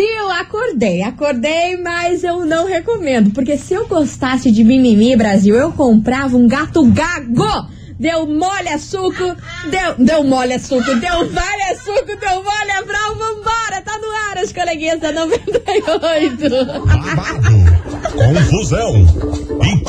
Brasil, acordei, acordei, mas eu não recomendo, porque se eu gostasse de mimimi, Brasil, eu comprava um gato gago. Deu mole a suco, deu, deu mole a suco, deu vale a suco, deu mole a brau, vambora, tá no ar as coleguinhas da 98. Babado, confusão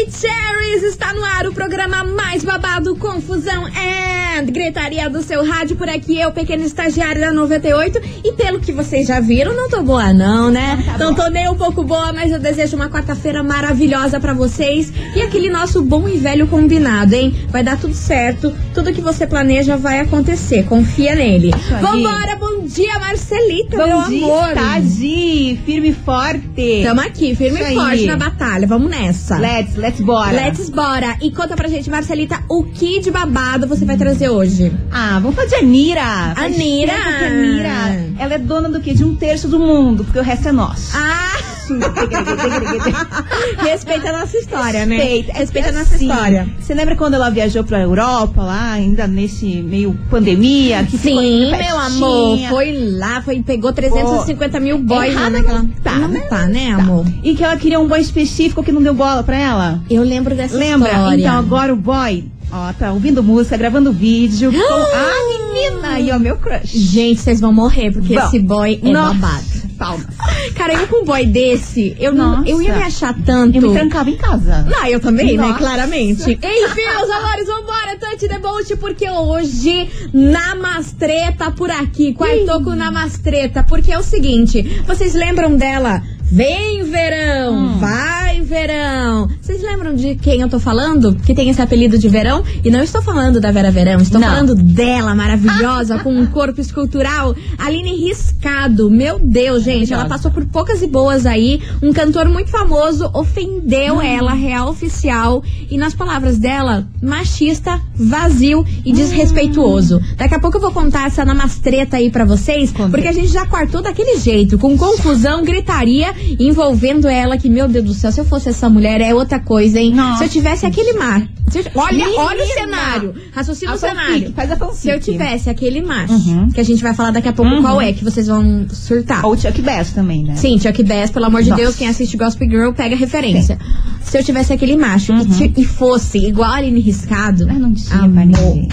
Maravicheries! Está no ar o programa mais babado, confusão and gritaria do seu rádio. Por aqui, eu, pequeno estagiário da 98. E pelo que vocês já viram, não tô boa, não, né? Não, tô nem um pouco boa, mas eu desejo uma quarta-feira maravilhosa pra vocês. E aquele nosso bom e velho combinado, hein? Vai dar tudo certo. Tudo que você planeja vai acontecer. Confia nele. aí. Vambora, bom dia, Marcelita, meu Bom dia, amor. Tadi, firme e forte. Tamo aqui, firme e forte na batalha. Vamos nessa. Let's, let's bora. Let's bora! E conta pra gente, Marcelita, o que de babado você vai trazer hoje? Ah, vamos falar de Anira. Anira. Anira, ela é dona do quê? De um terço do mundo, porque o resto é nosso. Ah! Respeita a nossa história, né? Respeita. Respeita a nossa assim, história. Você lembra quando ela viajou pra Europa, lá, ainda nesse meio pandemia? Que Sim, meu amor, foi lá, foi, pegou 350 mil boys lá naquela. não tá, não né? tá, né, Tá. amor? E que ela queria um boy específico que não deu bola pra ela? Eu lembro dessa Lembra? história. Então agora o boy, ó, tá ouvindo música, gravando vídeo. com... Ah, menina! E ó, meu crush. Gente, vocês vão morrer, porque Bom, esse boy é nossa, babado. Palmas. Cara, eu com um boy desse, eu, não, eu ia me achar tanto. Eu me trancava em casa. Não, eu também, né? Nossa. Claramente. Enfim, meus amores, vambora, Tante Debolt, porque hoje Namastreta por aqui. Quartou com Namastreta, porque é o seguinte, vocês lembram dela? Vem verão, Hum. vai verão. Vocês lembram de quem eu tô falando? Que tem esse apelido de verão? E não estou falando da Vera Verão, estou Não. falando dela, maravilhosa, com um corpo escultural. Aline Riscado. Meu Deus, gente, ela passou por poucas e boas aí. Um cantor muito famoso ofendeu Hum. ela, real oficial. E nas palavras dela, machista, vazio Hum. e desrespeituoso. Daqui a pouco eu vou contar essa namastreta aí pra vocês, Conta. porque a gente já quartou daquele jeito, com confusão, gritaria, envolvendo ela, que, meu Deus do céu, se eu fosse essa mulher, é outra coisa, hein? Nossa. Se eu tivesse aquele mar. eu- olha, Menina! olha o cenário. Raciocina o cenário. faz a fanfic. Se eu tivesse aquele macho, Uhum. que a gente vai falar daqui a pouco qual é, que vocês vão surtar. Ou Chuck Bass também, né? Sim, Chuck Bass, pelo amor de Nossa. Deus, quem assiste Gospel Girl pega referência. Se eu tivesse aquele macho e, ti- e fosse igual a Aline Riscado, Ah, não tinha amor.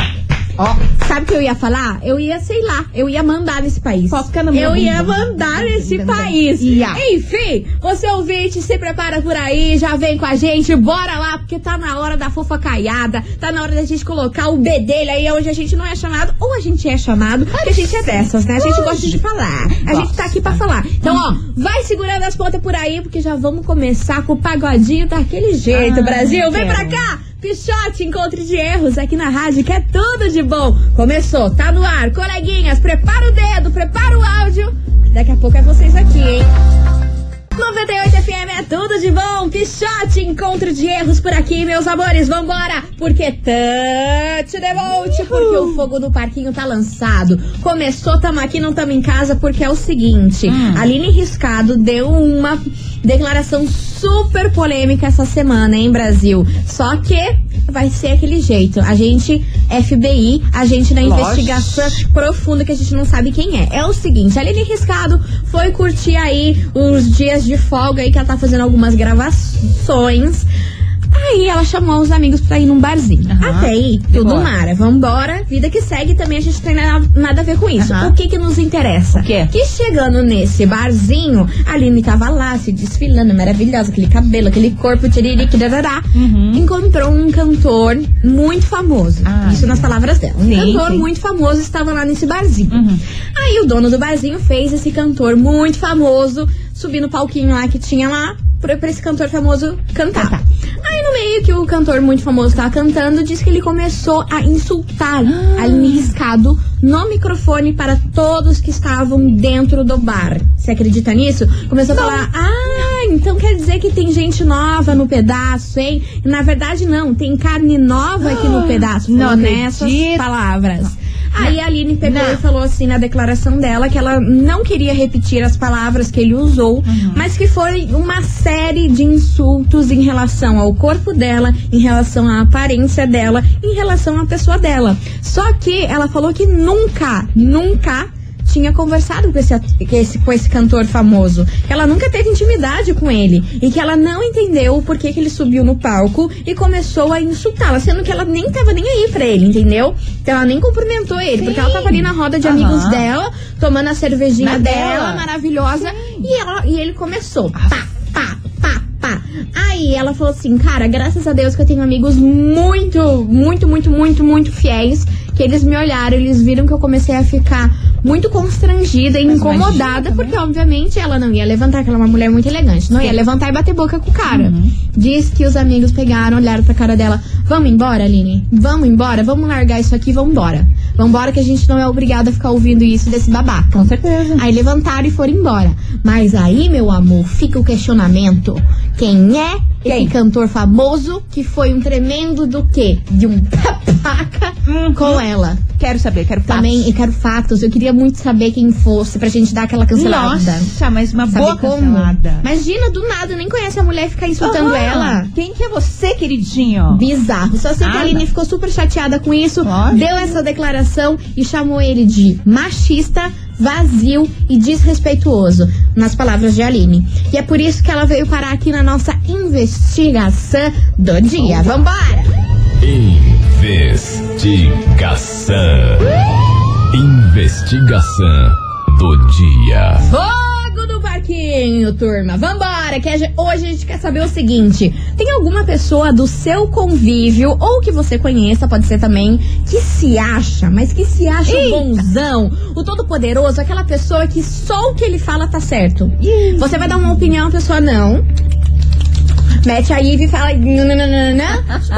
Ó, sabe o que eu ia falar? Eu ia, sei lá, eu ia mandar nesse país. Foca no meu Eu ia mandar nesse país. Ia. Enfim, você ouvinte, se prepara por aí, já vem com a gente, bora lá, porque tá na hora da fofa caiada, tá na hora da gente colocar o B dele aí, onde a gente não é chamado, ou a gente é chamado, porque a gente é dessas, né? A gente gosta de falar. A gente tá aqui pra falar. Então, ó, vai segurando as pontas por aí, porque já vamos começar com o pagodinho daquele jeito, Brasil. Vem pra cá! Pichote, encontro de erros aqui na rádio, que é tudo de bom. Começou, tá no ar. Coleguinhas, prepara o dedo, prepara o áudio. Daqui a pouco é vocês aqui, hein? 98 FM é tudo de bom. Pichote, encontro de erros por aqui, meus amores. Vambora, porque the boat, porque o fogo do parquinho tá lançado. Começou, tamo aqui, não tamo em casa, porque é o seguinte: a Aline Riscado deu uma declaração super polêmica essa semana, hein, Brasil? Só que vai ser aquele jeito. A gente, FBI, a gente na Lógico. investigação profunda que a gente não sabe quem é. É o seguinte, a Aline Riscado foi curtir aí os dias de folga aí que ela tá fazendo algumas gravações. Aí ela chamou os amigos pra ir num barzinho. Aham. Até aí, tudo boa. mara. Vambora, vida que segue também a gente tem na- nada a ver com isso. Aham. O que que nos interessa? O quê? Que chegando nesse barzinho, a Aline tava lá se desfilando, maravilhosa, aquele cabelo, aquele corpo, tiririque, dadadá. Uhum. Encontrou um cantor muito famoso. Ah, isso nas palavras dela. Um Sim, cantor sim. muito famoso estava lá nesse barzinho. Uhum. Aí o dono do barzinho fez esse cantor muito famoso subir no palquinho lá que tinha lá pra, pra esse cantor famoso cantar. Meio que o cantor muito famoso tava cantando disse que ele começou a insultar Ah. a Aline Riscado no microfone para todos que estavam dentro do bar. Você acredita nisso? Começou a falar: Ah, então quer dizer que tem gente nova no pedaço, hein? Na verdade, não, tem carne nova aqui no pedaço. Não nessas palavras. Aí a Aline pegou Não. e falou assim na declaração dela que ela não queria repetir as palavras que ele usou, Uhum. mas que foi uma série de insultos em relação ao corpo dela, em relação à aparência dela, em relação à pessoa dela. Só que ela falou que nunca, nunca tinha conversado com esse, com esse, com esse cantor famoso. Que ela nunca teve intimidade com ele. E que ela não entendeu o porquê que ele subiu no palco e começou a insultá-la. Sendo que ela nem tava nem aí pra ele, entendeu? Então ela nem cumprimentou ele. Porque ela tava ali na roda de Aham. amigos dela, tomando a cervejinha Na dela, dela. maravilhosa. E, ela, e ele começou. Pá, pá, pá, pá. Aí ela falou assim, cara, graças a Deus que eu tenho amigos muito, muito, muito, muito, muito fiéis. Que eles me olharam, eles viram que eu comecei a ficar muito constrangida e Mas incomodada, imagina porque obviamente ela não ia levantar, que ela é uma mulher muito elegante, não ia levantar e bater boca com o cara. Uhum. Diz que os amigos pegaram, olharam pra cara dela, vamos embora, Aline, vamos embora, vamos largar isso aqui, vamos embora. Vamos embora que a gente não é obrigada a ficar ouvindo isso desse babaca. Com certeza. Aí levantaram e foram embora. Mas aí, meu amor, fica o questionamento. Quem é Quem? esse cantor famoso que foi um tremendo do quê? De um babaca Uhum. com ela. Quero saber, quero fatos. Também, eu quero fatos. Eu queria muito saber quem fosse pra gente dar aquela cancelada. Nossa, mas uma Sabe boa como? cancelada. Imagina, do nada, nem conhece a mulher e ficar insultando Aham. ela. Quem que é você, queridinho? Bizarro. Só sei que a Aline ficou super chateada com isso, Lógico. deu essa declaração e chamou ele de machista, vazio e desrespeituoso, nas palavras de Aline. E é por isso que ela veio parar aqui na nossa investigação do dia. Vambora! Investigação. Investigação do dia. Fogo no parquinho, turma. Vambora, que hoje a gente quer saber o seguinte: tem alguma pessoa do seu convívio ou que você conheça, pode ser também, que se acha, mas que se acha o bonzão, o todo-poderoso, aquela pessoa que só o que ele fala tá certo? Você vai dar uma opinião, a pessoa não. Mete a Ivy e fala.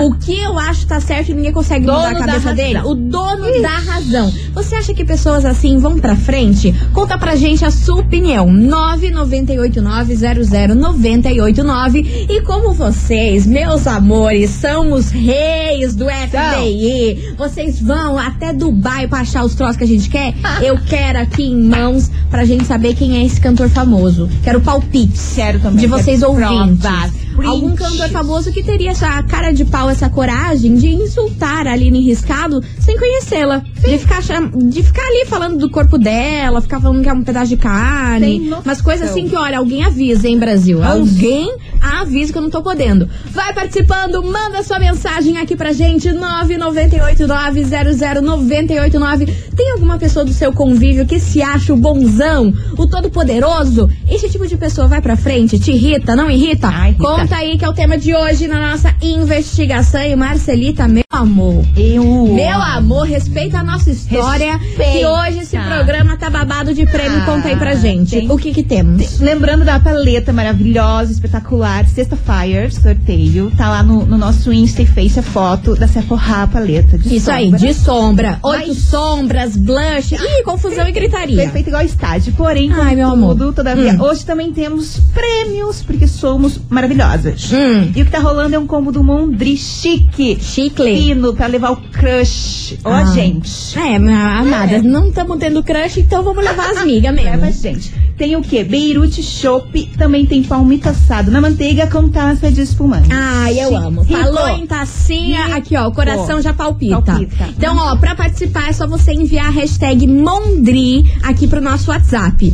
O que eu acho tá certo e ninguém consegue mudar a Dono cabeça dele? O dono da razão. Você acha que pessoas assim vão pra frente? Conta pra gente a sua opinião. 998900989. E como vocês, meus amores, são os reis do FBI, vocês vão até Dubai pra achar os troços que a gente quer? Eu quero aqui em mãos pra gente saber quem é esse cantor famoso. Quero palpites Quero também, de vocês ouvintes. provas, Algum cantor famoso que teria essa cara de pau, essa coragem de insultar a Aline Riscado sem conhecê-la. De ficar, de ficar ali falando do corpo dela, ficar falando que é um pedaço de carne. Umas coisas assim que, olha, alguém avisa, hein, Brasil? Alguém avisa que eu não tô podendo. Vai participando, manda sua mensagem aqui pra gente, 998900989. Tem alguma pessoa do seu convívio que se acha o bonzão, o todo-poderoso? Esse tipo de pessoa vai pra frente, te irrita, não irrita? Irrita. Conta aí que é o tema de hoje na nossa investigação. E Marcelita, meu amor. Eu. Meu amor, respeita a nossa história. Respeita. Que hoje esse programa tá babado de prêmio. Ah, Conta aí pra gente. tem- O que que temos? Lembrando da paleta maravilhosa, espetacular, Sexta Fire, sorteio. Tá lá no, no nosso Insta e Face a foto da Sephora paleta. De Isso aí, sombra. de sombra. Oito Mas- sombras, blush. Ih, confusão e gritaria. Perfeito igual estádio. Porém, Ai, meu contudo, amor. todavia, Hum. hoje também temos prêmios, porque somos maravilhosas. Hum. E o que tá rolando é um combo do Mondri chique. Chicle. Fino, pra levar o crush. Ó, Ah. gente. É, amada, não estamos tendo crush, então vamos levar as migas mesmo. Leva, gente. Tem o quê? Beirute Chopp. Também tem palmito assado na manteiga com taça de espumante. Ai, eu Chique. amo. Falou em tacinha, Rico. aqui ó, o coração já palpita. Palpita. Então, ó, pra participar é só você enviar a hashtag Mondri aqui pro nosso WhatsApp.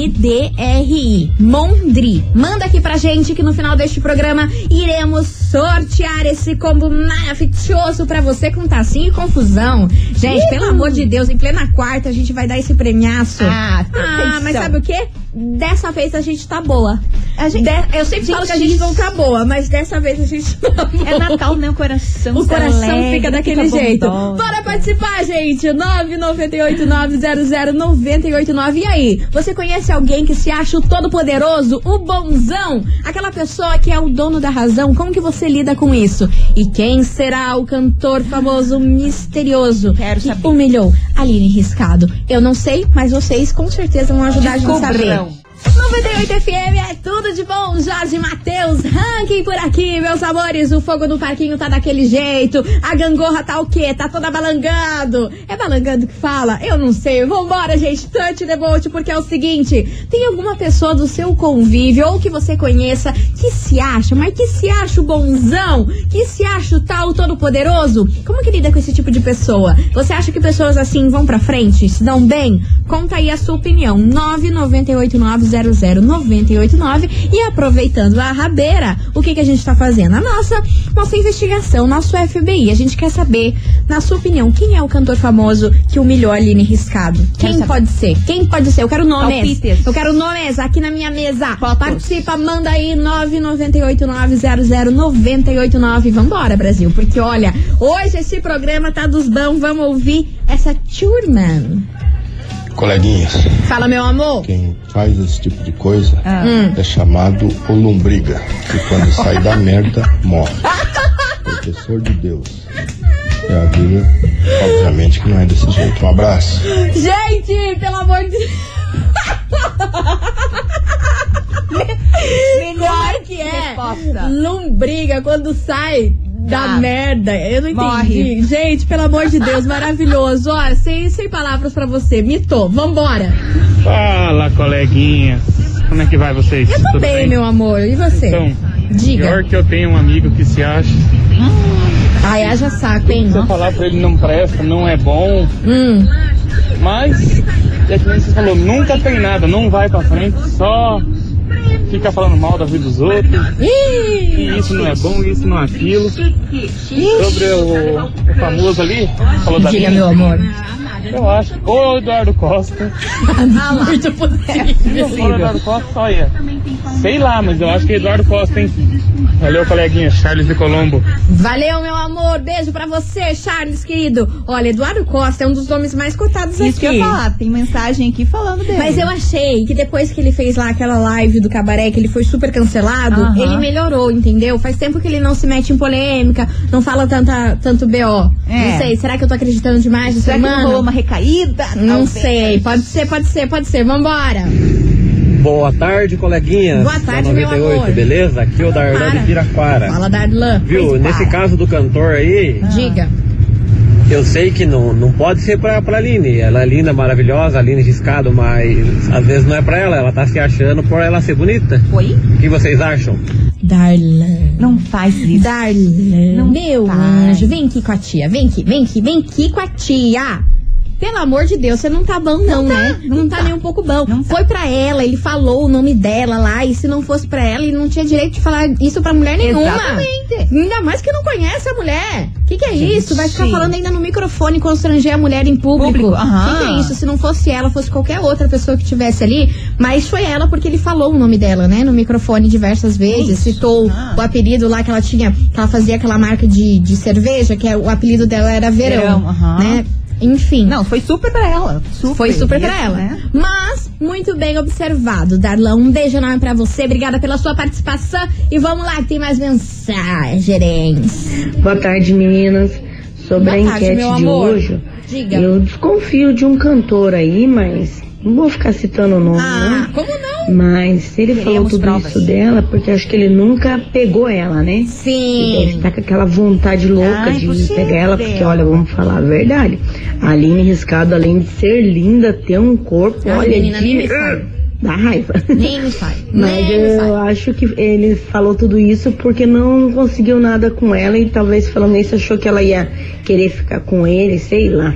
M-O-N-D-R-I. Mondri. Manda aqui pra gente que no final deste programa iremos sortear esse combo maravilhoso pra você com tacinha e confusão. Gente, pelo amor de Deus, em plena quarta a gente vai dar esse premiaço. Ah, Ah, mas edição. sabe o quê? Dessa vez a gente tá boa. A gente- De- eu sempre falo que a gente não tá boa, mas dessa vez a gente não. É Natal, né? O coração O coração alegra, fica daquele jeito. bondosa. Bora participar, gente! 998-900-989. E aí, você conhece alguém que se acha o todo-poderoso, o bonzão? Aquela pessoa que é o dono da razão? Como que você lida com isso? E quem será o cantor famoso misterioso Quero que saber. humilhou Aline Riscado? Eu não sei, mas vocês com certeza vão ajudar a gente a saber. Yeah. 98 FM é tudo de bom, Jorge Matheus, ranking por aqui, meus amores. O fogo no parquinho tá daquele jeito. A gangorra tá o quê? Tá toda balangando. É balangando que fala? Eu não sei. Vambora, gente. Touch the boat, porque é o seguinte: tem alguma pessoa do seu convívio ou que você conheça que se acha, mas que se acha o bonzão, que se acha o tal todo-poderoso? Como que lida com esse tipo de pessoa? Você acha que pessoas assim vão pra frente, se dão bem? Conta aí a sua opinião. 998900989 e aproveitando a rabeira, o que que a gente tá fazendo? A nossa, nossa investigação, nosso FBI. A gente quer saber, na sua opinião, quem é o cantor famoso que humilhou a Aline Riscado? Quem pode ser? Quem pode ser? Eu quero nomes. Eu quero nomes aqui na minha mesa. Fotos. Participa, manda aí 998900989. Vambora, Brasil, porque olha, hoje esse programa tá dos bons. Vamos ouvir essa Turman. Coleguinhas, Fala, meu amor. quem faz esse tipo de coisa Ah. É chamado o lombriga, que quando sai da merda, morre. Professor de Deus. É a vida, obviamente que não é desse jeito. Um abraço. Gente, pelo amor de Deus. Melhor que é. Lombriga quando sai da Ah. merda. Eu não entendi. Morre. Gente, pelo amor de Deus, maravilhoso. Ó, sem, sem palavras pra você. Mitou. Vambora. Fala, coleguinhas. Como é que vai vocês? Eu tô Tudo bem, bem? meu amor. E você? Então, Diga. pior que eu tenho um amigo que se acha. Ai, haja saco, hein? Se eu falar pra ele não presta, não é bom, Hum. mas é que nem você falou, nunca tem nada, não vai pra frente, só fica falando mal da vida dos outros, que isso não é bom, isso não é aquilo. Sobre o, o famoso ali, falou da Diga, Aline, meu amor. Eu acho, ou o Eduardo Costa. Muito possível. Se for o Eduardo Costa, olha, sei lá, mas eu acho que é Eduardo Costa, hein? Valeu, coleguinha, Charles de Colombo. Valeu, meu amor. Beijo pra você, Charles, querido. Olha, Eduardo Costa é um dos nomes mais cotados Isso aqui. que eu ia falar, tem mensagem aqui falando dele. Mas eu achei que depois que ele fez lá aquela live do cabaré, que ele foi super cancelado, Aham. ele melhorou, entendeu? Faz tempo que ele não se mete em polêmica, não fala tanta, tanto BO. É. Não sei, será que eu tô acreditando demais Será que não rolou uma recaída? Não Talvez. sei, pode ser, pode ser, pode ser. Vambora. Boa tarde, coleguinhas. Boa tarde, da meu 98, amor. beleza? Aqui é o Darlan Para. de Piraquara. Fala, Darlan. Viu? Pois Nesse para. caso do cantor aí, Diga. eu sei que não, não pode ser pra, pra Aline. Ela é linda, maravilhosa, Aline riscado, mas às vezes não é pra ela. Ela tá se achando por ela ser bonita. Oi? O que vocês acham? Darlan. Não faz isso. Darlan, Não meu faz. anjo, vem aqui com a tia, vem aqui, vem aqui, vem aqui com a tia. Pelo amor de Deus, você não tá bom não, né? Não, tá, nem um pouco bom. Não tá. Foi pra ela, ele falou o nome dela lá, e se não fosse pra ela, ele não tinha direito de falar isso pra mulher nenhuma. Exatamente. Ainda mais que não conhece a mulher. Que que é Gente. isso? Vai ficar falando ainda no microfone, constranger a mulher em público. Aham. Que que é isso? Se não fosse ela, fosse qualquer outra pessoa que tivesse ali, mas foi ela porque ele falou o nome dela, né, no microfone diversas vezes, citou Ah. o apelido lá que ela tinha, que ela fazia aquela marca de, de cerveja, que é, o apelido dela era Verão, Verão, né? Enfim. Não, foi super pra ela. Super. Foi super pra ela. né? Mas, muito bem observado, Darlan. Um beijo enorme pra você. Obrigada pela sua participação. E vamos lá, que tem mais mensagens. Boa tarde, meninas. Sobre Boa a tarde, enquete de amor. hoje, Diga. eu desconfio de um cantor aí, mas não vou ficar citando o nome, Ah, né? como não? Mas se ele falou Queremos tudo provas. isso dela, porque acho que ele nunca pegou ela, né? Ele deve Sim. estar com aquela vontade louca Ah, de pegar ela, porque olha, vamos falar a verdade. A Aline Riscado, além de ser linda, ter um corpo, Ah, olha, menina, nem me de... dá raiva. Nem me fale. Mas Nem eu acho que ele falou tudo isso porque não conseguiu nada com ela e talvez falando isso achou que ela ia querer ficar com ele, sei lá.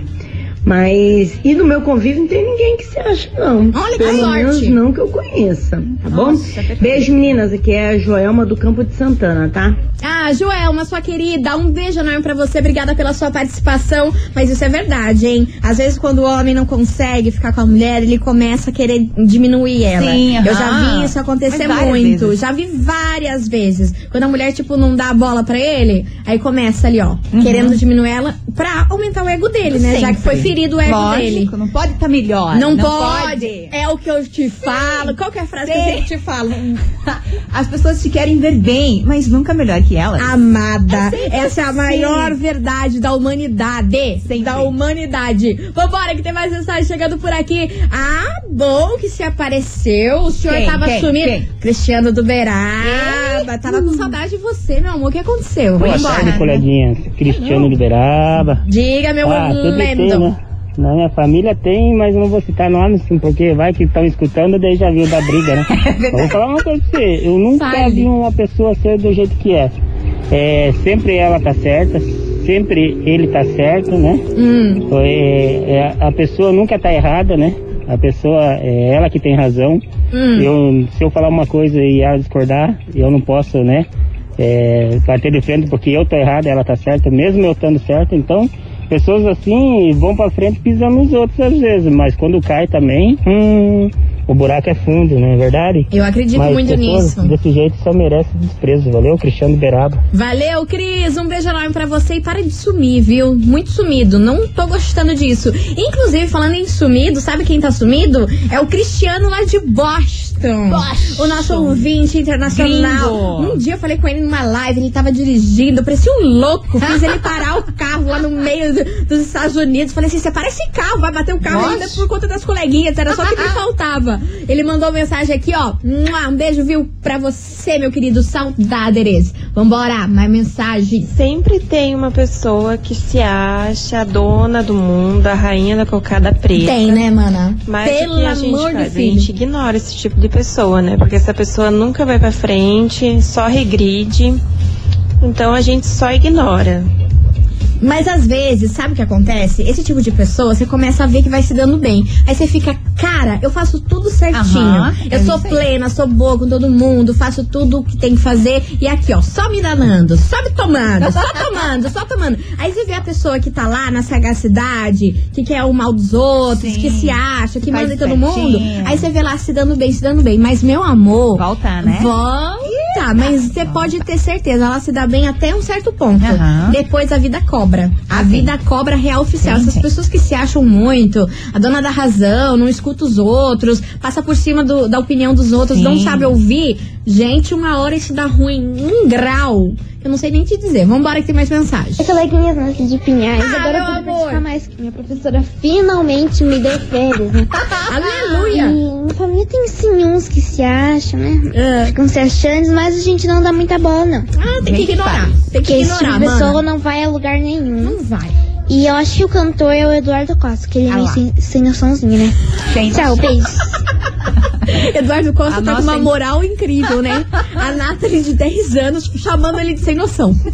Mas, e no meu convívio não tem ninguém que se acha, não. Olha que Pelo sorte. menos não que eu conheça, tá bom? Nossa, perfeito. Beijo, meninas. Aqui é a Joelma do Campo de Santana, tá? Ah, Joelma, sua querida, um beijo enorme pra você. Obrigada pela sua participação. Mas isso é verdade, hein? Às vezes, quando o homem não consegue ficar com a mulher, ele começa a querer diminuir ela. Sim, Eu já vi isso acontecer muito. vezes. Já vi várias vezes. Quando a mulher, tipo, não dá a bola pra ele, aí começa ali, ó, querendo diminuir ela pra aumentar o ego dele, né? Já que foi Sempre. Ferido o ego Lógico, dele. Não pode estar melhor. Não, pode. É o que eu te falo. Qual que é a frase que eu Sim. te falo? As pessoas te querem ver bem, mas nunca melhor que elas. Amada, sempre essa é a assim. maior verdade da humanidade. Sempre. Da humanidade. Vambora, que tem mais mensagem chegando por aqui. Ah, bom que se apareceu. O senhor Quem? tava Quem? sumindo. Quem? Cristiano do Beraba. Tava com saudade de você, meu amor. O que aconteceu? Boa tarde, coleguinhas. Cristiano de Beraba. Diga, meu Ah, tem, lindo. né? Na minha família tem, mas não vou citar nomes, porque vai que estão escutando, daí já viu da briga, né? Eu vou falar uma coisa pra você, eu nunca Fale. vi uma pessoa ser do jeito que é. é. Sempre ela tá certa, sempre ele tá certo, né? Hum, É, é, a pessoa nunca tá errada, né? A pessoa, é ela que tem razão. hum. Eu, se eu falar uma coisa e ela discordar, eu não posso, né? É, bater de frente porque eu tô errado, ela tá certa, mesmo eu estando certo. Então, pessoas assim vão pra frente pisando nos outros às vezes, mas quando cai também, hum, o buraco é fundo, não é verdade? Eu acredito mas muito nisso. desse jeito só merece desprezo, valeu? Cristiano Beraba. Valeu, Cris. Um beijo enorme pra você e para de sumir, viu? Muito sumido. Não tô gostando disso. Inclusive, falando em sumido, sabe quem tá sumido? É o Cristiano lá de Boston. Boston. O nosso ouvinte internacional. Gringo. Um dia eu falei com ele numa live, ele tava dirigindo, eu parecia um louco. Fiz ele parar o carro lá no meio do- dos Estados Unidos. Falei assim: separa esse carro, vai bater o carro Nossa. ainda por conta das coleguinhas. Era só o que me faltava. Ele mandou mensagem aqui, ó. Um beijo, viu, pra você, meu querido. Saudade, Ereze. Vambora, mais mensagem. Sempre tem uma pessoa que se acha a dona do mundo, a rainha da cocada preta. Tem, né, mana? Mas Pelo o que a gente amor de faz? A gente ignora esse tipo de pessoa, né? Porque essa pessoa nunca vai pra frente, só regride. Então a gente só ignora. Mas às vezes, sabe o que acontece? Esse tipo de pessoa, você começa a ver que vai se dando bem. Aí você fica, cara, eu faço tudo certinho. Aham, eu é sou plena, sou boa com todo mundo, faço tudo o que tem que fazer. E aqui, ó, só me danando, só me tomando, só tomando, só tomando. Aí você vê a pessoa que tá lá na sagacidade, que quer o mal dos outros, Sim. que se acha, que manda em todo mundo. Aí você vê lá se dando bem, se dando bem. Mas, meu amor. Volta, né? Volta, mas você pode ter certeza, ela se dá bem até um certo ponto. Aham. Depois a vida cobra. A vida cobra real oficial. Sim, Essas pessoas que se acham muito, a dona da razão, não escuta os outros, passa por cima do- da opinião dos outros, não sabe ouvir. Gente, uma hora isso dá ruim um grau. Eu não sei nem te dizer. Vambora que tem mais mensagem. Oi, coleguinhas nasci de Pinhais. Ah, Agora eu pude amor. participar mais que minha professora finalmente me deu férias, né? Aleluia! E minha família tem sim uns que se acham, né? Ah. Ficam se achando, mas a gente não dá muita bola, não. Ah, tem que Gente, ignorar. faz. Tem que Porque esse tipo ignorar, de pessoa não vai a lugar nenhum. Não vai. E eu acho que o cantor é o Eduardo Costa, que ele é Ah meio sem, sem noçãozinho, né? Tem Tchau, beijo. Eduardo Costa A tá com uma in- moral incrível, né? A Nathalie de 10 anos chamando ele de sem noção.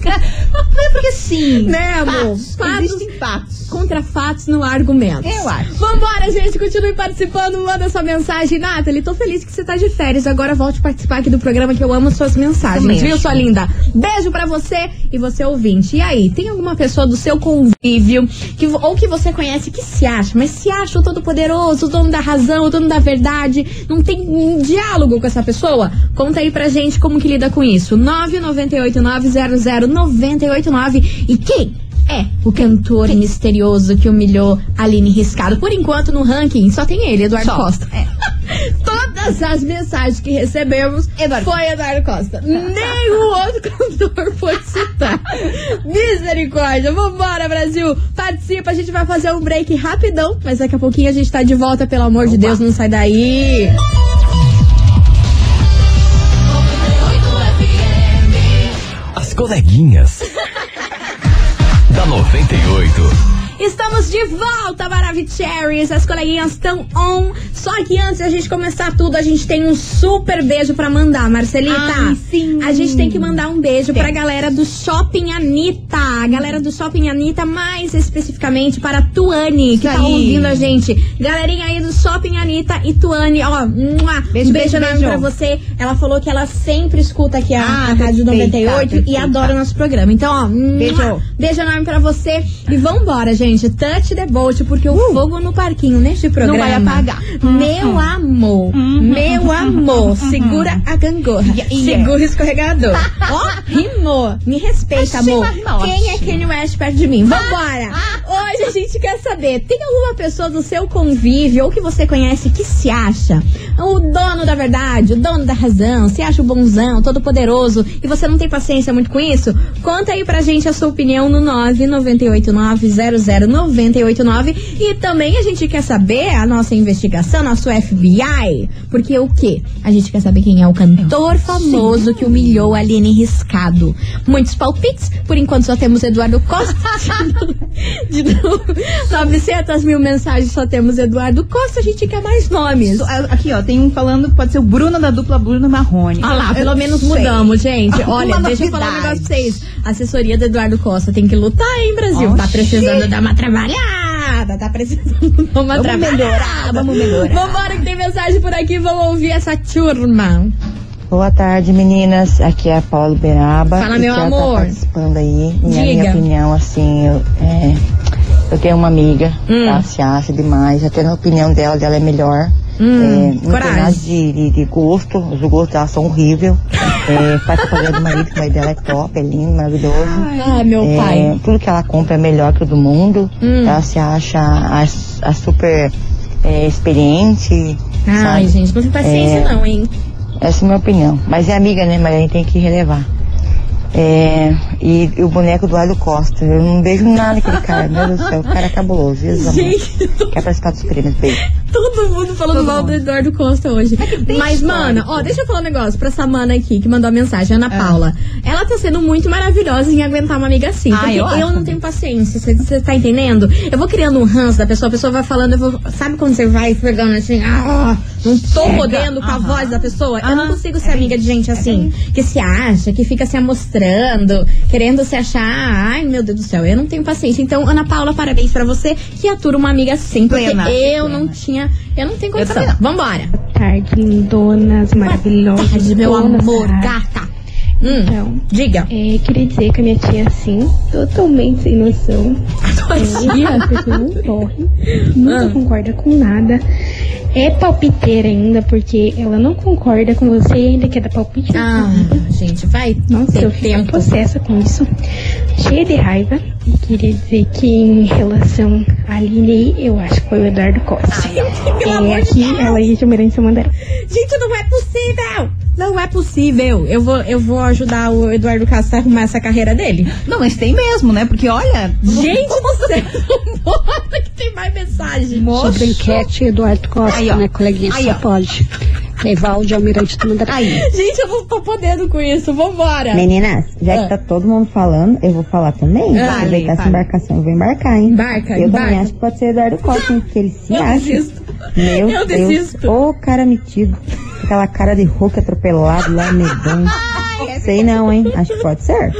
Porque sim. Né, amor? Fatos. Fatos Existem fatos. contra fatos no argumento. Eu acho. Vambora, gente. Continue participando. Manda sua mensagem. Nathalie, tô feliz que você tá de férias. Agora volte participar aqui do programa que eu amo suas mensagens. Viu, sua linda? Beijo pra você e você ouvinte. E aí, tem alguma pessoa do seu convívio que, ou que você conhece que se acha, mas se acha o todo-poderoso, o dono da razão, o dono da verdade? Não tem um diálogo com essa pessoa? Conta aí pra gente como que lida com isso. 998900989 e quem? É, o cantor misterioso que humilhou Aline Riscado. Por enquanto, no ranking, só tem ele, Eduardo Só. Costa. É. Todas as mensagens que recebemos Eduardo. foi Eduardo Costa. Nenhum outro cantor foi citar. Misericórdia. Vambora, Brasil. Participa, a gente vai fazer um break rapidão, mas daqui a pouquinho a gente tá de volta, pelo amor de Deus, não sai daí. As coleguinhas. da 98. Estamos de volta, Maravicheries. As coleguinhas estão on. Só que antes de a gente começar tudo, a gente tem um super beijo pra mandar, Marcelita. Ai, sim. A gente tem que mandar um beijo pra galera do Shopping Anitta. A galera do Shopping Anitta, mais especificamente para a Tuane, que Isso tá aí. ouvindo a gente. Galerinha aí do Shopping Anitta e Tuane, ó, mua, Beijo, um beijo enorme pra você. Ela falou que ela sempre escuta aqui a, Ah, a Rádio perfeita, 98 e adora o nosso programa. Então, ó, Beijo. beijo enorme pra você. E vambora, gente. Touch the boat, porque o fogo no parquinho neste programa. Uh. vai apagar. Meu amor, meu amor, segura a gangorra. Yeah, yeah. Segura o escorregador. Ó, rimou. Me respeita, Achei amor. Quem é Kanye West perto de mim? Vambora. Hoje a gente quer saber, tem alguma pessoa do seu convívio ou que você conhece que se acha o dono da verdade, o dono da razão, se acha o bonzão, todo poderoso e você não tem paciência muito com isso? Conta aí pra gente a sua opinião no 998900989 e também a gente quer saber a nossa investigação, nosso FBI, porque o que? A gente quer saber quem é o cantor famoso que humilhou a Aline Riscado. Muitos palpites, por enquanto só temos Eduardo Costa. De novo, 900 mil mensagens, só temos Eduardo Costa, a gente quer mais nomes. So- Aqui, ó, tem um falando que pode ser o Bruno da dupla Bruno Marrone. Olha lá, pelo menos sei. mudamos, gente. Olha, Uma deixa eu falar um negócio pra vocês. A assessoria do Eduardo Costa tem que lutar, hein, Brasil? Tá Oxi. precisando dar uma trabalhada, tá precisando dar uma Vamos trabalhada. melhorar, vamos melhorar. Vambora que tem mensagem por aqui, vamos ouvir essa turma. Boa tarde, meninas. Aqui é a Paula Beraba. Fala, meu quero amor. Tá participando aí. Diga. minha opinião, assim, eu, é, eu tenho uma amiga, Hum. ela se acha demais. Até na opinião dela, dela é melhor. Hum, é, coragem. de, de, de gosto, os gostos dela são horríveis. É, faz propaganda do marido, que o marido dela é top, é lindo, maravilhoso. Ah, meu É, pai. tudo que ela compra é melhor que o do mundo. Hum. Ela se acha a, a super é, experiente. Ai, sabe? gente, não tem paciência É, não, hein? essa é a minha opinião. Mas é amiga, né? Mas a gente tem que relevar. É, e, e o boneco do Eduardo Costa. Eu não vejo nada naquele cara. Meu Deus do céu, o cara é cabuloso. Jesus. Gente, Quer participar dos prêmios, beijo. todo mundo falando Todo mal do mundo. Eduardo Costa hoje. Mas, mano, ó, deixa eu falar um negócio pra essa mana aqui que mandou a mensagem, Ana Paula. Ela tá sendo muito maravilhosa em aguentar uma amiga assim. Ah, porque eu eu, não tenho paciência. Você tá entendendo? Eu vou criando um ranço da pessoa, a pessoa vai falando, eu vou. Sabe quando você vai pegando assim, ah, não tô Chega. podendo com a voz da pessoa? Eu não consigo ser É amiga de gente assim, que se acha, que fica se amostrando, querendo se achar. Ai, meu Deus do céu, eu não tenho paciência. Então, Ana Paula, parabéns pra você que atura uma amiga assim, porque Plena, eu plena. não tinha. Eu não tenho condição. Vambora. tarde, lindonas, maravilhosas. Tarde, meu amor, gata. Hum, Então, diga. é, queria dizer que a minha tia, assim, totalmente sem noção. É, a pessoa não corre, nunca Ah. concorda com nada. É palpiteira ainda, porque ela não concorda com você e ainda quer dar palpite. Ah, gente, vai Nossa, eu fico possessa com isso. Cheia de raiva. E queria dizer que em relação à Aline, eu acho que foi o Eduardo Costa. pelo amor é, de aqui, Deus. ela ia de Almirante Mandaré. Gente, não é possível! Não é possível. Eu vou, eu vou ajudar o Eduardo Castro a arrumar essa carreira dele. Não, mas tem mesmo, né? Porque olha. Gente do céu, bora que tem mais mensagem. Sobre a enquete, Eduardo Costa, Aí, ó. né, coleguinha? Aí, só ó. pode levar o de Almirante do. Aí. Gente, eu não tô podendo com isso. Vambora. Meninas, já Ah. que tá todo mundo falando, eu vou falar também. Ah, Vou aproveitar essa embarcação, eu vou embarcar, hein? Embarca, Eu embarca. também acho que pode ser Eduardo Costa, hein? Porque ele se Eu acha. desisto. Meu Eu Deus. Ô, cara metido. Aquela cara de Hulk atropelado lá, medonho. Sei não, hein? Acho que pode ser.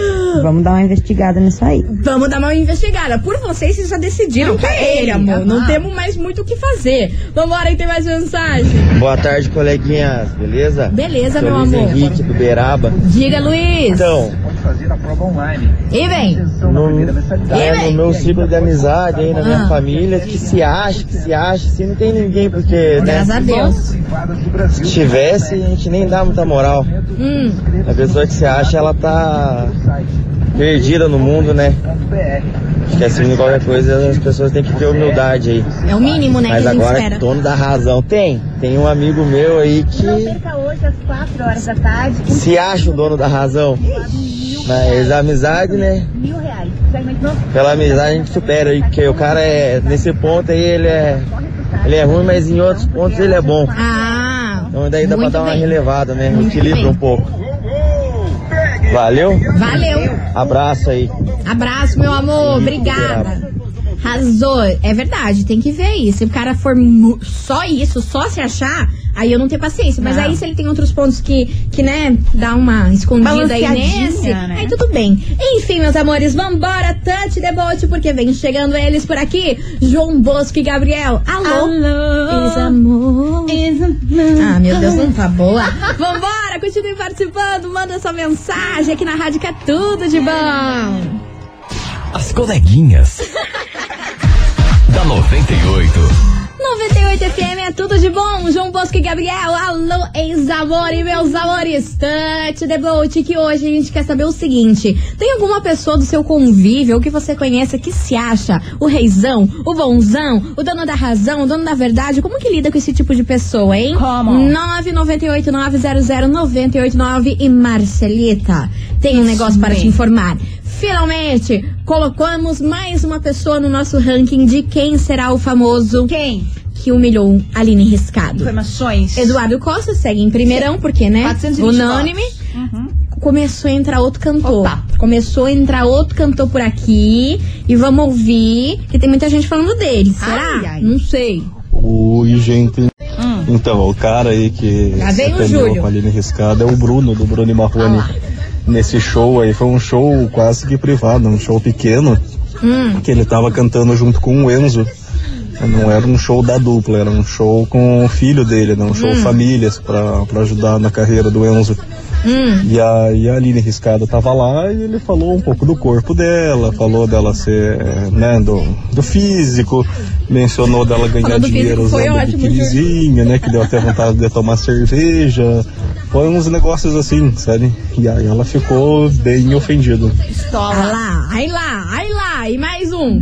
Vamos dar uma investigada nisso aí. Vamos dar uma investigada. Por vocês, vocês já decidiram que é ele, amor. Não aham. temos mais muito o que fazer. Vambora que tem mais mensagem. Boa tarde, coleguinhas, beleza? Beleza, Sou meu Luiz amor. Henrique do Beiraba. Diga, Luiz. Então, E vem. no, é, no meu ciclo de amizade aí, na minha Ah. família, que se acha, que se acha, assim, não tem ninguém, porque, né? Graças a Deus. Se tivesse, a gente nem dá muita moral. Hum. A pessoa que se acha, ela tá perdida no mundo, né? Acho que de qualquer coisa, as pessoas têm que ter humildade aí. É o mínimo, né, Mas que a gente agora, espera. dono da razão, tem. Tem um amigo meu aí que hoje às 4 horas da tarde. se acha o dono da razão. Mas a amizade, né? Mil reais. Pela amizade a gente supera aí, porque o cara é, nesse ponto aí, ele é, ele é ruim, mas em outros pontos ele é bom. Ah, Então daí dá pra dar uma bem. relevada, né? Muito Equilíbrio bem. um pouco. Valeu? valeu. Abraço aí. Abraço, meu amor. Obrigada. Arrasou. É verdade, tem que ver isso. Se o cara for só isso, só se achar, aí eu não tenho paciência. Mas Não. aí se ele tem outros pontos que, que né, dá uma escondida aí nesse, né? aí tudo bem. Enfim, meus amores, vambora, touch the boat, porque vem chegando eles por aqui. João Bosco e Gabriel. Alô? Alô? Ex-amor. Ah, meu Deus, não tá boa. Vambora, continue participando, manda sua mensagem aqui na rádio que é tudo de bom. As coleguinhas. da 98. 98 FM é tudo de bom. João Bosco e Gabriel. Alô, ex-amor e meus amores. Touch the boat. Que hoje a gente quer saber o seguinte: tem alguma pessoa do seu convívio que você conheça que se acha o reizão, o bonzão, o dono da razão, o dono da verdade? Como que lida com esse tipo de pessoa, hein? Como? 998 900 989 e Marcelita. Tem um negócio para te informar. Finalmente, colocamos mais uma pessoa no nosso ranking de quem será o famoso Quem? que humilhou Aline Riscado. Informações. Eduardo Costa segue em primeirão, porque, né? 420 Unânime. Uhum. Começou a entrar outro cantor. Opa. Começou a entrar outro cantor por aqui. E vamos ouvir, que tem muita gente falando dele. Será? Ai, ai. Não sei. Oi, gente. Hum. Então, o cara aí que Já se veio o Júlio. com a Aline Riscada é o Bruno, do Bruno e Marrone. Ah. Nesse show aí, foi um show quase que privado, um show pequeno, Hum. que ele tava cantando junto com o Enzo. Não era um show da dupla, era um show com o filho dele, né? um show famílias pra, pra ajudar na carreira do Enzo. Hum. E a, e a Aline Riscada tava lá e ele falou um pouco do corpo dela, falou dela ser, né, do, do físico, mencionou dela ganhar dinheiro usando ótimo, biquinizinho, né, que deu até vontade de tomar cerveja. Foi uns negócios assim, sabe? E aí ela ficou bem ofendida. Ai Pistola. lá, ai lá, ai lá. E mais um.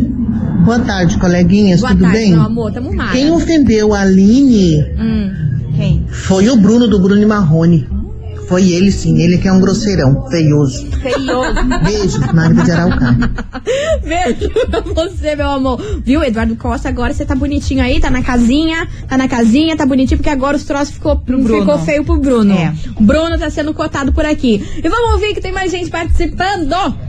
Boa tarde, coleguinhas, Boa tudo tarde, bem? meu amor. Tamo mal. Quem ofendeu a Aline Hum. Quem? foi o Bruno do Bruno e Marrone. Foi ele sim, ele que é um grosseirão, feioso. Feioso. Beijo, Magda de Araucária. Beijo pra você, meu amor. Viu, Eduardo Costa? Agora você tá bonitinho aí, tá na casinha, tá na casinha, tá bonitinho, porque agora os troços ficou, Bruno. ficou feio pro Bruno. É. Bruno tá sendo cotado por aqui. E vamos ouvir que tem mais gente participando.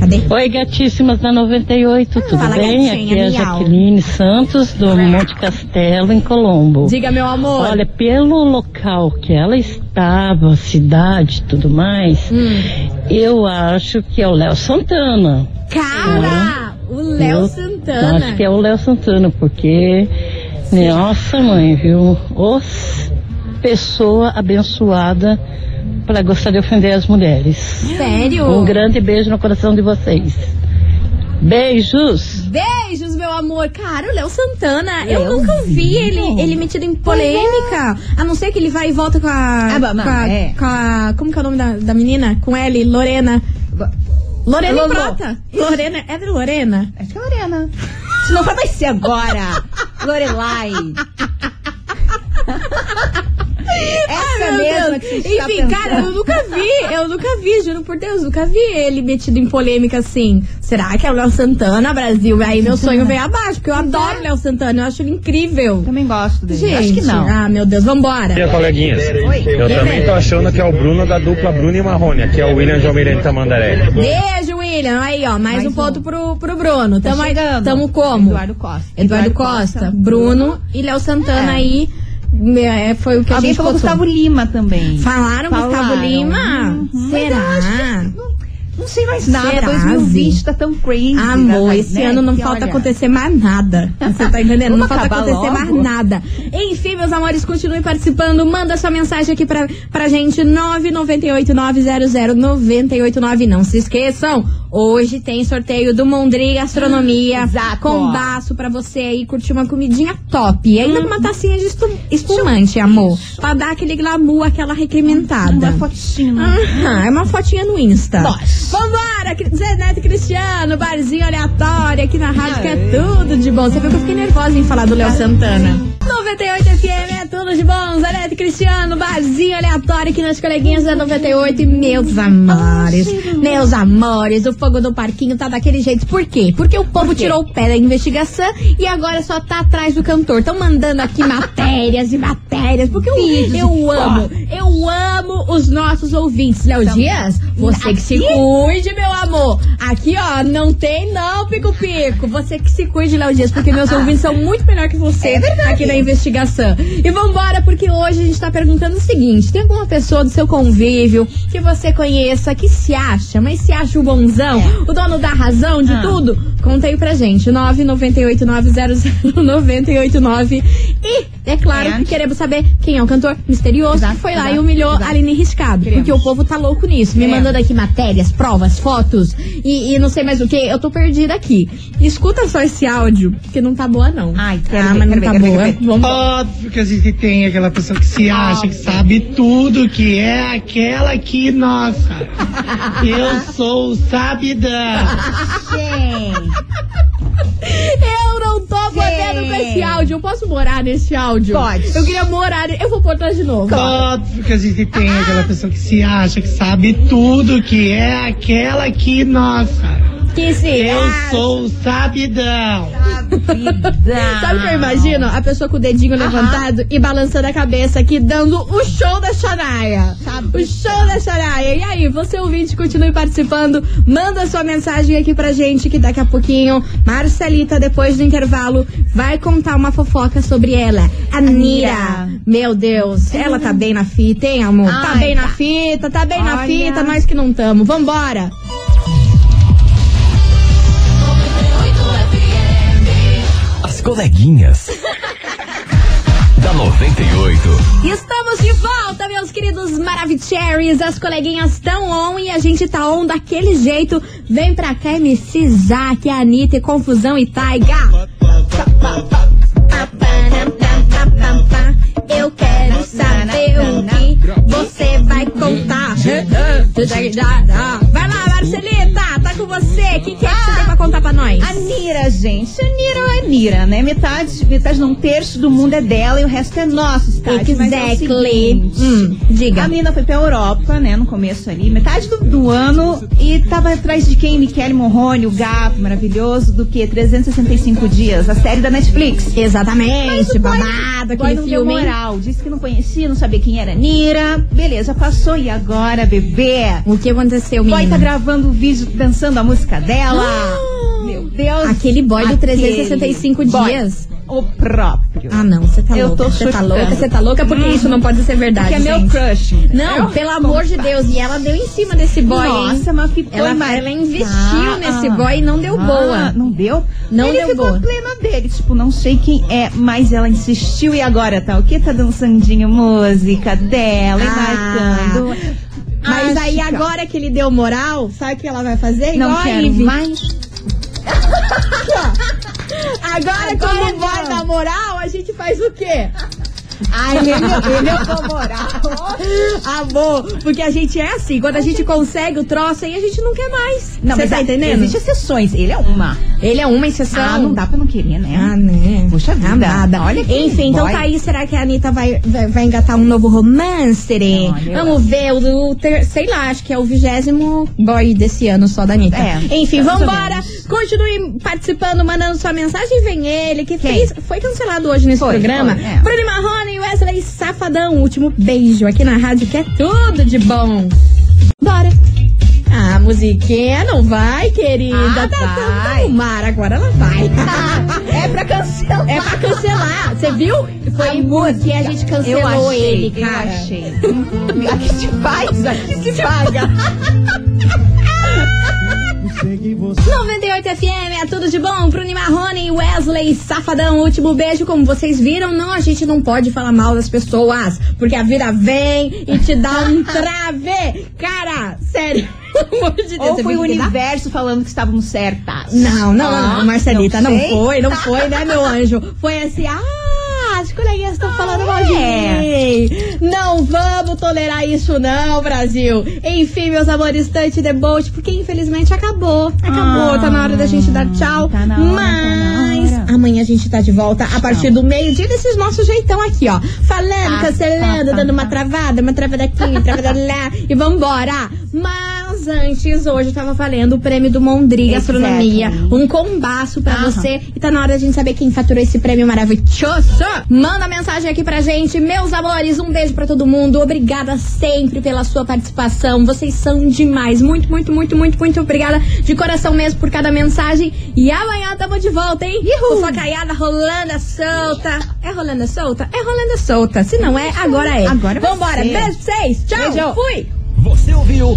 Cadê? Oi, gatíssimas da 98, tudo Fala, bem? gatinha, Aqui é a. Jaqueline Santos, do Monte Castelo, em Colombo. Diga, meu amor. Olha, pelo local que ela estava, cidade e tudo mais, Hum. eu acho que é o Léo Santana. Cara, o Léo Santana. Acho que é o Léo Santana, porque, nossa mãe, viu? Os pessoa abençoada para gostar de ofender as mulheres. Sério? Um grande beijo no coração de vocês. Beijos! Beijos, meu amor. Cara, o Léo Santana, eu nunca vi ele, ele metido em polêmica. A não ser que ele vai e volta com a. Ah, bom, não, com, a é. com a- Como que é o nome da, da menina? Com L, Lorena. Lorena Lolo. Prota. Lorena. É da Lorena? Acho que é Lorena. Se não for, vai ser agora. Lorelai. Essa Ai, meu mesma Deus. que você está Enfim, cara, eu pensando. nunca vi, eu nunca vi, juro por Deus, nunca vi ele metido em polêmica assim. Será que é o Léo Santana, Brasil? Aí meu sonho veio abaixo, porque eu adoro o Léo Santana, eu acho ele incrível. Também gosto dele. Gente, Acho que não. ah, meu Deus, vambora. E aí, coleguinhas? Eu também tô achando que é o Bruno da dupla Bruno e Marrone, que é o William Jomirene Tamandaré. Beijo, William. Aí, ó, mais, Mais um um. ponto pro, pro Bruno. Tá Tamo, aí- chegando. tamo como? Eduardo Costa. Eduardo Costa, Bruno e Léo Santana É. aí. É, foi o que a Alguém gente falou. Gustavo Lima também. Falaram, Gustavo Falaram. Lima? Uhum. Será? Não, sei mais nada. Será, 2020 Zi? tá tão crazy. Amor, né, esse né, ano não que, falta olha, acontecer mais nada. Você tá entendendo? não falta acontecer logo? mais nada. Enfim, meus amores, continue participando. Manda sua mensagem aqui pra, pra gente: 998-900-989. Não se esqueçam, hoje tem sorteio do Mondri Gastronomia. Exato. Com baço pra você aí curtir uma comidinha top. E ainda com uma tacinha de espumante, amor. Pra dar aquele glamour, aquela recrimentada. Uma fotinho. Aham, é uma fotinha no Insta. Nós. Vambora, Zé Neto Cristiano, barzinho aleatório aqui na rádio, que é tudo de bom. Você viu que eu fiquei nervosa em falar do Léo Santana. 98 FM é tudo de bom? Zanete Cristiano, barzinho aleatório aqui nas coleguinhas da 98. E meus amores, meus amores, o fogo do parquinho tá daquele jeito. Por quê? Porque o povo tirou o pé da investigação e agora só tá atrás do cantor. Estão mandando aqui matérias e matérias. Porque eu, eu amo, eu amo os nossos ouvintes. Léo Dias, você que se cuide, meu amor. Aqui, ó, não tem não, pico-pico. Você que se cuide, Léo Dias, porque meus ouvintes são muito melhor que você aqui na investigação. E vambora, porque hoje a gente tá perguntando o seguinte: tem alguma pessoa do seu convívio que você conheça que se acha, mas se acha o bonzão, o dono da razão de tudo? Conta aí pra gente. 998900989. E, é claro, que queremos saber quem é o cantor misterioso que foi lá exato, e humilhou exato. a Aline Riscado. Queremos. Porque o povo tá louco nisso. Me Queremos. mandando aqui matérias, provas, fotos e, e não sei mais o que. Eu tô perdida aqui. Escuta só esse áudio, que não tá boa, não. Ai, quero ah, ver, mas quero não tá boa. ver. Vamos Óbvio que a gente tem aquela pessoa que se acha, que sabe tudo, que é aquela que, nossa, eu sou o sabidão. Eu não tô podendo com esse áudio. Eu posso morar nesse áudio? Pode. Eu queria morar. Eu vou botar de novo. Óbvio que a gente tem aquela pessoa que se acha, que sabe tudo, que é aquela que, nossa, Que eu sou o sabidão. Sabe o que eu imagino? A pessoa com o dedinho levantado e balançando a cabeça aqui, dando o show da Shania. O show da Shania. E aí, você ouvinte, continue participando. Manda sua mensagem aqui pra gente, que daqui a pouquinho, Marcelita, depois do intervalo, vai contar uma fofoca sobre ela. A Nira. Meu Deus, ela tá bem na fita, hein, amor? tá Ai, bem na tá. fita, tá bem na Olha. fita, nós que não tamo. Vambora! As coleguinhas. da 98. Estamos de volta, meus queridos Maravicheries. As coleguinhas tão on e a gente tá on daquele jeito. Vem pra cá, MC Zack, Anitta e Confusão e Taiga. Eu quero saber o que você vai contar. Vai lá, Marcelita, com você. O que, que é que você tem pra contar pra nós? A Nira, gente. A Nira é Nira, né? Metade, metade não, um terço do mundo é dela e o resto é nosso. Mas é Exactly. seguinte, Hum, diga. A Nina foi pra Europa, né? No começo ali, metade do, do ano. E tava atrás de quem? Michele Morrone, o gato maravilhoso, do que? 365 dias, a série da Netflix. Exatamente, babado, aquele não filme, deu moral, disse que não conhecia, não sabia quem era Nira. Beleza, passou. E agora, bebê? O que aconteceu, O boy menina? tá gravando o vídeo dançando a música dela. Meu Deus. Aquele boy do Aquele 365 boy. dias. O próprio. Ah, não, você tá Eu louca. Você tá louca, você tá louca porque Hum. isso não pode ser verdade. Porque é meu gente. crush. Não, entendeu? pelo amor de Deus. E ela deu em cima desse boy, Nossa, hein? mas ficou ela, mar- ela investiu Ah, nesse ah. boy e não deu Ah, boa. Não deu? Não Ele deu ficou boa. plena dele. Tipo, não sei quem é, mas ela insistiu e agora tá o que? Tá dançandinho música dela e Ah. marcando. Mas aí ó, agora que ele deu moral, sabe o que ela vai fazer? Não Igual quero Ivy. mais. Agora, Agora quando não. vai dar moral, a gente faz o quê? Ai, ele, ele eu dou moral. Amor, porque a gente é assim, quando a gente consegue o troço aí, a gente não quer mais. Não, Você mas tá entendendo? Existem exceções. Ele é uma. Ele é uma exceção. Ah, não dá pra não querer, né? Ah, né? Puxa vida. Olha que Enfim, então boy. tá aí. Será que a Anitta vai, vai, vai engatar um novo romance? Olha, Vamos ver o, o ter- sei lá, acho que é o vigésimo boy desse ano só da Anitta. É, Enfim, vambora. menos. Continue participando, mandando sua mensagem. Vem ele, que Quem? fez, foi cancelado hoje nesse Foi, programa. foi, é. Bruno Marrone e Wesley Safadão. Último beijo aqui na rádio, que é tudo de bom. Bora. Ah, musiquinha não vai, querida. Ah, tá, vai. mar, agora ela vai. É pra cancelar. É pra cancelar. Você viu? Foi porque a gente cancelou eu achei, ele, cara. Eu achei. Aqui se faz, aqui se paga. 98 FM, é tudo de bom. Bruno Marrone e Wesley Safadão. Último beijo, como vocês viram. Não, a gente não pode falar mal das pessoas, porque a vida vem e te dá um trave. Cara, sério. Pelo amor de Deus. Ou foi o dá? universo falando que estávamos certas? Não, não, Ah, não, Marcelita, não, sei. foi, não foi, né, meu anjo? Foi assim, ah, as coleguinhas estão falando mal de é. mim. Não vamos tolerar isso, não, Brasil. Enfim, meus amores, Tante Debolt, porque infelizmente acabou. Acabou, Ah, tá na hora da gente dar tchau. tá na hora, tá na Mas hora. Amanhã a gente tá de volta a partir do meio-dia desses nossos jeitão aqui, ó. Falando, Tá, cancelando, tá, tá, dando uma tá. travada, uma travada aqui, uma travada lá. E vambora. Mas antes, hoje tava valendo o prêmio do Mondri Gastronomia. Exactly. Um combaço pra Aham. você. E tá na hora de a gente saber quem faturou esse prêmio maravilhoso. Manda mensagem aqui pra gente. Meus amores, um beijo pra todo mundo. Obrigada sempre pela sua participação. Vocês são demais. Muito, muito, muito, muito, muito obrigada de coração mesmo por cada mensagem. E amanhã tamo de volta, hein? Fofocaiada rolando a solta. É rolando solta? É rolando solta. Se não é, agora é. Agora Vambora. ser. Beijo pra vocês. Tchau. Beijo. Fui. Você ouviu?